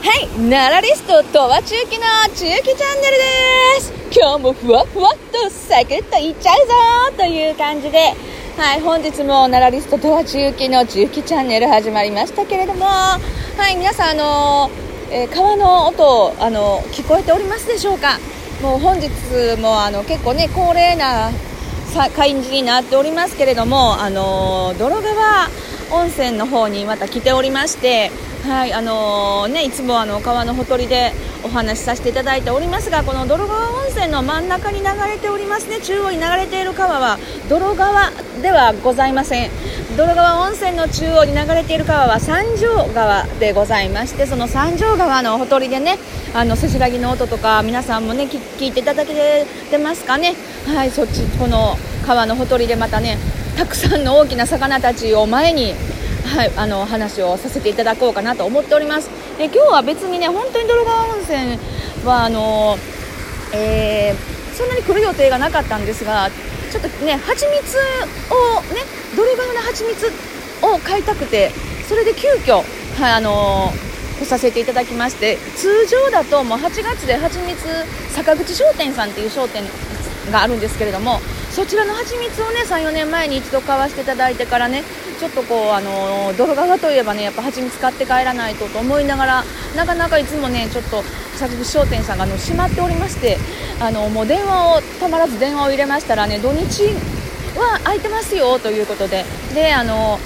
はい、ナラリストとは中期の中期チャンネルです。今日もふわふわっとサクッといっちゃうぞという感じで、はい、本日もナラリストとは中期の中期チャンネル始まりましたけれども、はい、皆さん、あのえー川の音、あの聞こえておりますでしょうか？もう本日もあの結構ね、恒例なさ感じになっておりますけれども、あの泥川温泉の方にまた来ておりまして、はいあのね、いつもあの川のほとりでお話しさせていただいておりますがこの泥川温泉の真ん中に流れておりますね。中央に流れている川は泥川ではございません。泥川温泉の中央に流れている川は三条川でございましてその三条川のほとりでねあのせせらぎの音とか皆さんもね聞聞いていただけてますかね。はいそっちこの川のほとりでまたねたくさんの大きな魚たちを前にはい、あの話をさせていただこうかなと思っております。え今日は別にね、本当に泥川温泉はあのえーそんなに来る予定がなかったんですが、ちょっとね、蜂蜜をね、泥川の蜂蜜を買いたくて、それで急遽はい、あの来させていただきまして、通常だともう8月で蜂蜜坂口商店さんっていう商店があるんですけれども、そちらの蜂蜜をね34年前に一度買わせていただいてからねちょっとこうあの泥川といえばねやっぱ蜂蜜買って帰らないとと思いながらなかなかいつもねちょっと坂口商店さんがあの閉まっておりましてあのもう電話をたまらず電話を入れましたらね土日は空いてますよということでであの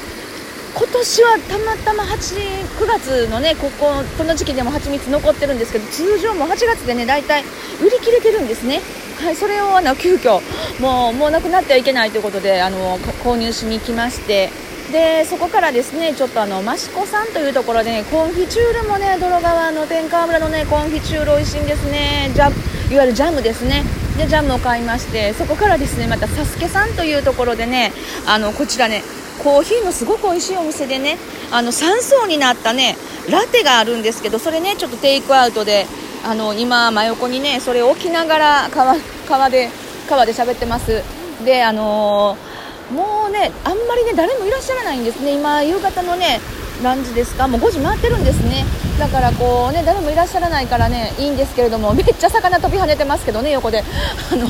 今年はたまたま8 9月のねこここの時期でも蜂蜜残ってるんですけど通常も8月でね大体売り切れてるんですね。はいそれをあの急遽もうもうなくなってはいけないということであの購入しに来まして。でそこからですねちょっとあの益子さんというところで、ね、コンフィチュールもね泥川の天川村のねコンフィチュール美味しいんですね。ジャいわゆるジャムですね。でジャムを買いましてそこからですねまたサスケさんというところでねあのこちらねコーヒーのすごく美味しいお店でねあの3層になったねラテがあるんですけどそれねちょっとテイクアウトであの今真横にねそれを置きながら川川で川で喋ってます。であのーもうねあんまりね誰もいらっしゃらないんですね。今夕方のね何時ですか？もう5時回ってるんですね。だからこうね誰もいらっしゃらないからねいいんですけれども めっちゃ魚飛び跳ねてますけどね横で。あの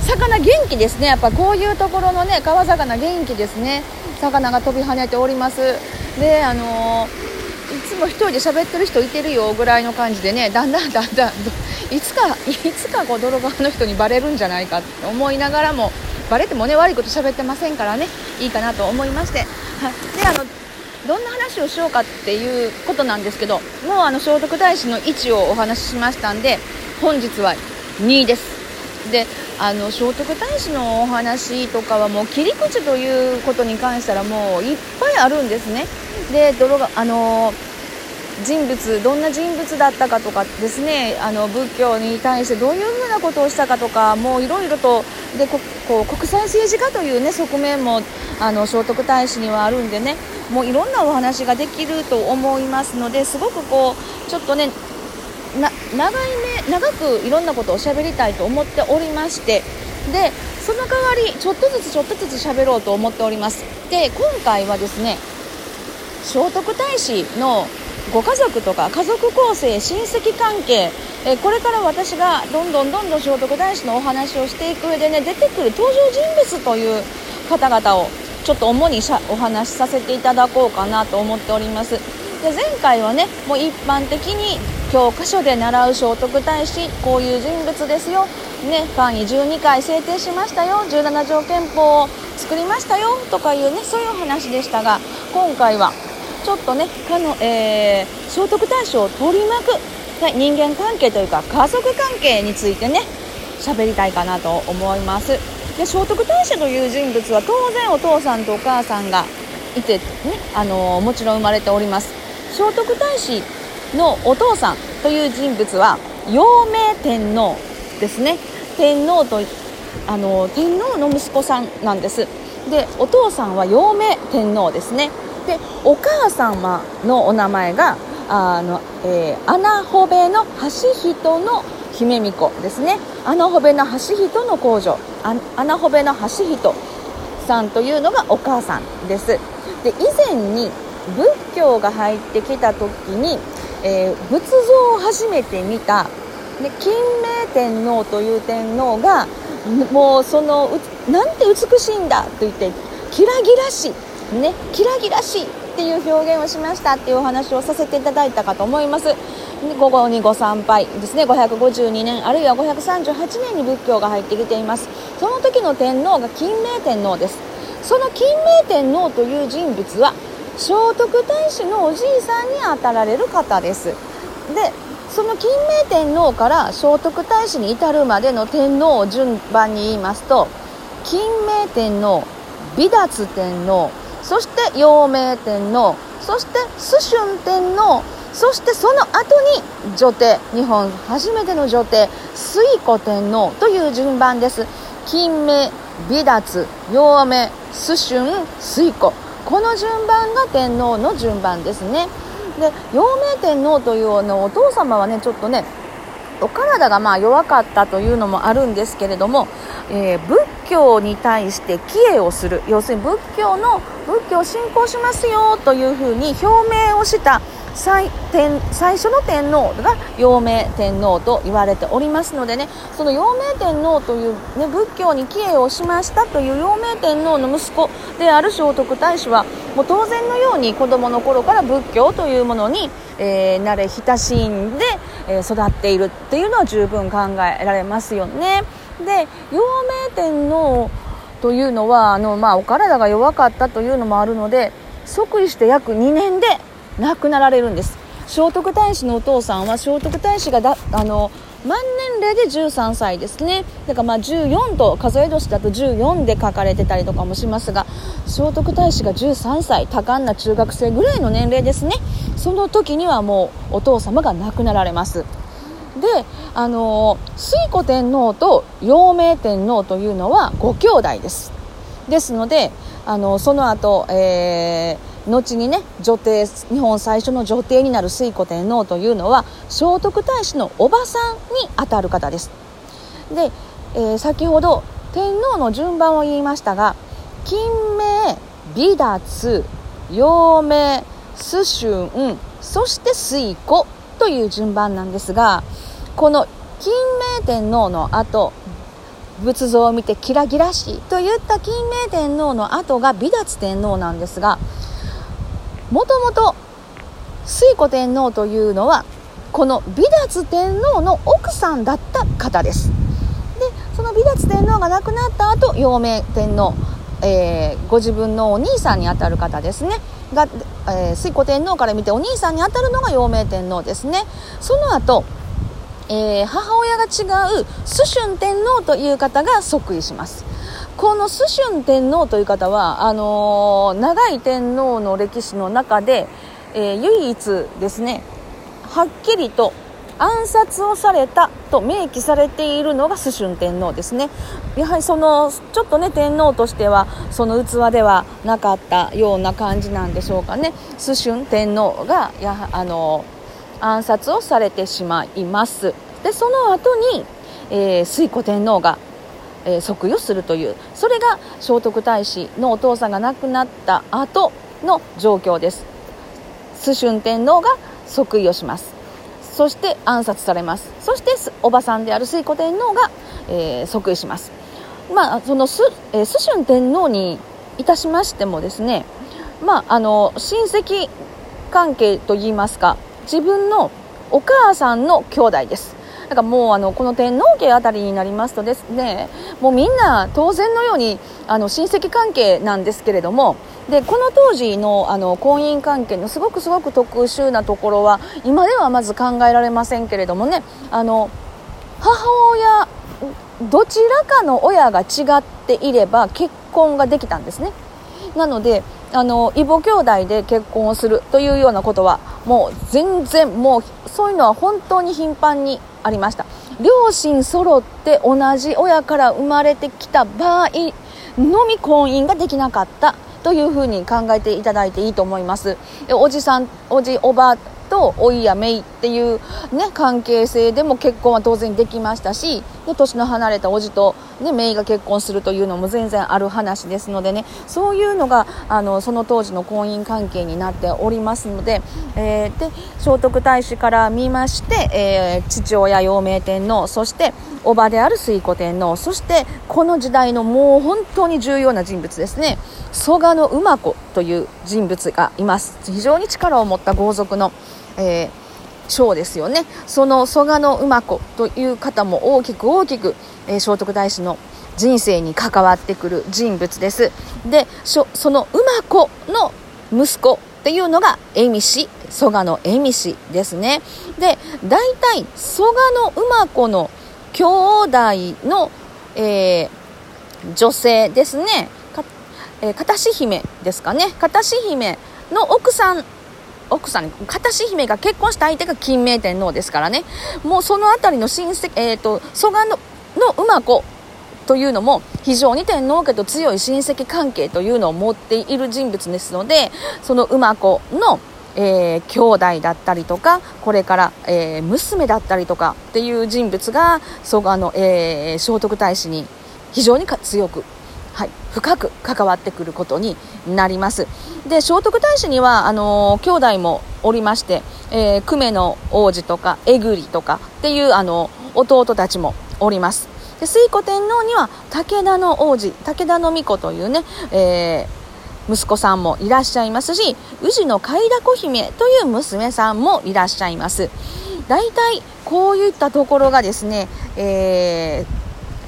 魚元気ですね。やっぱこういうところのね川魚元気ですね。魚が飛び跳ねております。であのいつも一人で喋ってる人いてるよぐらいの感じでねだんだんだんだんいつかいつかこう泥川の人にバレるんじゃないかって思いながらもバレてもね悪いこと喋ってませんからねいいかなと思いまして、はい、であのどんな話をしようかっていうことなんですけどもうあの聖徳太子の位置をお話ししましたんで本日は2位です。であの聖徳太子のお話とかはもう切り口ということに関したらもういっぱいあるんですね。で泥があの人物どんな人物だったかとかですねあの仏教に対してどういうふうなことをしたかとかもういろいろとでここう国際政治家というね側面もあの聖徳太子にはあるんでね。もういろんなお話ができると思いますのですごくこうちょっとね長い目長くいろんなことを喋りたいと思っておりましてでその代わりちょっとずつちょっとずつ喋ろうと思っております。で今回はですね聖徳太子のご家族とか家族構成親戚関係えこれから私がどんどんどんどん聖徳太子のお話をしていく上でね出てくる登場人物という方々をちょっと主にしゃお話しさせていただこうかなと思っております。で前回はねもう一般的に教科書で習う聖徳太子こういう人物ですよ。ね範囲12回制定しましたよ。17条憲法を作りましたよ。とかいうねそういう話でしたが今回はちょっとねかの、えー、聖徳太子を取り巻く、人間関係というか家族関係についてね喋りたいかなと思います。で聖徳太子という人物は当然お父さんとお母さんがいて、ねあのもちろん生まれております。聖徳太子のお父さんという人物は陽明天皇ですね。天皇とあの天皇の息子さんなんです。でお父さんは陽明天皇ですね。でお母様のお名前があの、えー、穴穂部の橋人の姫巫女ですね。穴穂部の橋人の皇女。穴穂部の橋人さんというのがお母さんです。で以前に仏教が入ってきた時に、えー、仏像を初めて見たで金明天皇という天皇がもうそのなんて美しいんだと言ってキラギラし、ね、キラギラしいっていう表現をしましたっていうお話をさせていただいたかと思います。午後にご参拝ですね。552年あるいは538年に仏教が入ってきています。その時の天皇が金明天皇です。その金明天皇という人物は聖徳太子のおじいさんにあたられる方です。でその金明天皇から聖徳太子に至るまでの天皇を順番に言いますと金明天皇美達天皇そして陽明天皇そして崇春天皇そしてその後に女帝日本初めての女帝推古天皇という順番です。金明美達陽明崇春推古この順番が天皇の順番ですね。で陽明天皇というのお父様はねちょっとねお体がまあ弱かったというのもあるんですけれども、えー、仏教に対して帰依をする。要するに仏教の仏教を信仰しますよというふうに表明をした最天最初の天皇が陽明天皇と言われておりますのでねその陽明天皇という、ね、仏教に帰依をしましたという陽明天皇の息子である聖徳太子はもう当然のように子供の頃から仏教というものに、えー、慣れ親しんで、えー、育っているっていうのは十分考えられますよね。で陽明天皇というのはあの、まあ、お体が弱かったというのもあるので即位して約2年で亡くなられるんです。聖徳太子のお父さんは聖徳太子がだあの万年齢で13歳ですね。だからまあ14と数え年だと14で書かれてたりとかもしますが聖徳太子が13歳多感な中学生ぐらいの年齢ですね。その時にはもうお父様が亡くなられます。であの推古天皇と陽明天皇というのはご兄弟です。ですのであのその後、えー後にね女帝日本最初の女帝になる推古天皇というのは聖徳太子のおばさんにあたる方です。で、えー、先ほど天皇の順番を言いましたが金明美達陽明崇春そして推古という順番なんですがこの金明天皇の後仏像を見てキラキラしいといった金明天皇の後が美達天皇なんですがもともと推古天皇というのはこの美達天皇の奥さんだった方です。でその美達天皇が亡くなった後陽明天皇、えー、ご自分のお兄さんにあたる方ですね。が、えー、推古天皇から見てお兄さんにあたるのが陽明天皇ですね。その後えー、母親が違う崇春天皇という方が即位します。この崇春天皇という方はあのー、長い天皇の歴史の中で、えー、唯一ですねはっきりと暗殺をされたと明記されているのが崇春天皇ですね。やはりそのちょっとね天皇としてはその器ではなかったような感じなんでしょうかね。崇春天皇がやあの暗殺をされてしまいます。でその後に、えー、推古天皇がえー、即位をするというそれが聖徳太子のお父さんが亡くなった後の状況です。崇春天皇が即位をします。そして暗殺されます。そしておばさんである推古天皇が、えー、即位します。まあその崇、えー、春天皇にいたしましてもですねまああの親戚関係といいますか自分のお母さんの兄弟です。だかもうあのこの天皇家あたりになりますとですねもうみんな当然のようにあの親戚関係なんですけれどもでこの当時のあの婚姻関係のすごくすごく特殊なところは今ではまず考えられませんけれどもねあの母親どちらかの親が違っていれば結婚ができたんですね。なのであの異母兄弟で結婚をするというようなことはもう全然もうそういうのは本当に頻繁にありました。両親揃って同じ親から生まれてきた場合のみ婚姻ができなかったというふうに考えていただいていいと思います。おじさんおじおばと老いや姪っていう、ね、関係性でも結婚は当然できましたしで年の離れた叔父と、ね、姪が結婚するというのも全然ある話ですのでねそういうのがあのその当時の婚姻関係になっておりますので,、えー、で聖徳太子から見まして、えー、父親陽明天皇そして叔母である推古天皇そしてこの時代のもう本当に重要な人物ですね。蘇我馬子という人物がいます。非常に力を持った豪族の、えー、将ですよね。その蘇我馬子という方も大きく大きく、えー、聖徳太子の人生に関わってくる人物です。でその馬子の息子っていうのが恵美氏蘇我の恵美氏ですね。で大体蘇我馬子の兄弟の、えー、女性ですね。か、えー、片姫ですかね。片姫の奥さん奥さん片姫が結婚した相手が金明天皇ですからね。もうその辺りの親戚、えーと、蘇我のの馬子というのも非常に天皇家と強い親戚関係というのを持っている人物ですのでその馬子のえー、兄弟だったりとかこれから、えー、娘だったりとかっていう人物がそあの、えー、聖徳太子に非常に強く、はい、深く関わってくることになります。で聖徳太子にはあの兄弟もおりまして、えー、久米の王子とか江栗とかっていうあの弟たちもおります。で推古天皇には武田の王子武田の巫女というね、えー息子さんもいらっしゃいますし宇治の海田子姫という娘さんもいらっしゃいます。大体こういったところがですね、えー、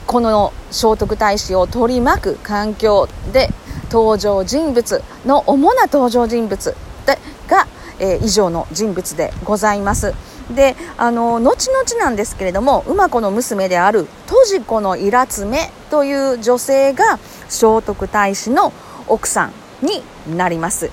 この聖徳太子を取り巻く環境で登場人物の主な登場人物でが、えー、以上の人物でございます。であの後々なんですけれども馬子の娘である戸子のイラツメという女性が聖徳太子の奥さんになります。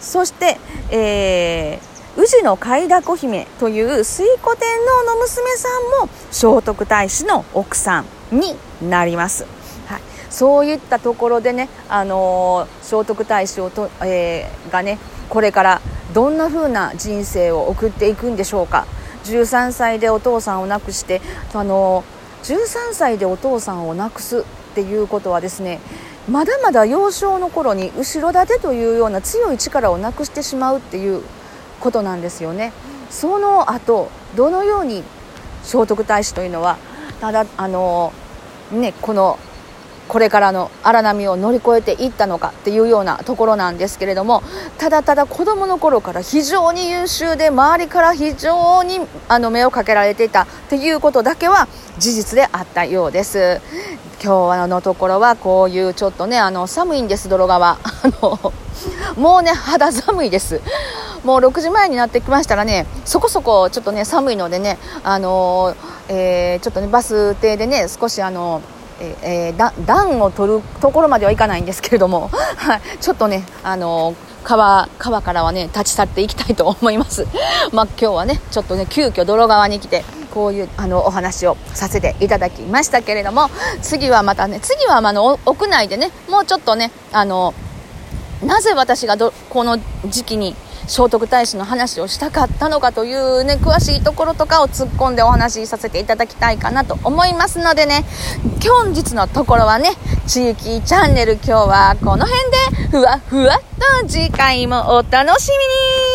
そして、えー、宇治の海田子姫という推古天皇の娘さんも聖徳太子の奥さん。になります、はい、そういったところでね、あのー、聖徳太子をと、えー、がねこれからどんな風な人生を送っていくんでしょうか。13歳でお父さんを亡くして、あのー、13歳でお父さんを亡くすっていうことはですねまだまだ幼少の頃に後ろ盾というような強い力をなくしてしまうっていうことなんですよね。その後どのように聖徳太子というのはただあのねこのこれからの荒波を乗り越えていったのかっていうようなところなんですけれどもただただ子どもの頃から非常に優秀で周りから非常にあの目をかけられていたっていうことだけは事実であったようです。今日のところはこういうちょっとねあの寒いんです泥川。あのもうね肌寒いです。もう6時前になってきましたらねそこそこちょっとね寒いのでねあのえー、ちょっとねバス停でね少しあのえー、暖を取るところまではいかないんですけれども、はい、ちょっとね、あの川川からはね立ち去っていきたいと思います。まあ、今日はねちょっとね急遽泥川に来てこういうあのお話をさせていただきましたけれども次はまたね次はあの屋内でねもうちょっとねあのなぜ私がどこの時期に聖徳太子の話をしたかったのかというね詳しいところとかを突っ込んでお話しさせていただきたいかなと思いますのでね本日のところはね地域チャンネル今日はこの辺でふわふわっと次回もお楽しみに。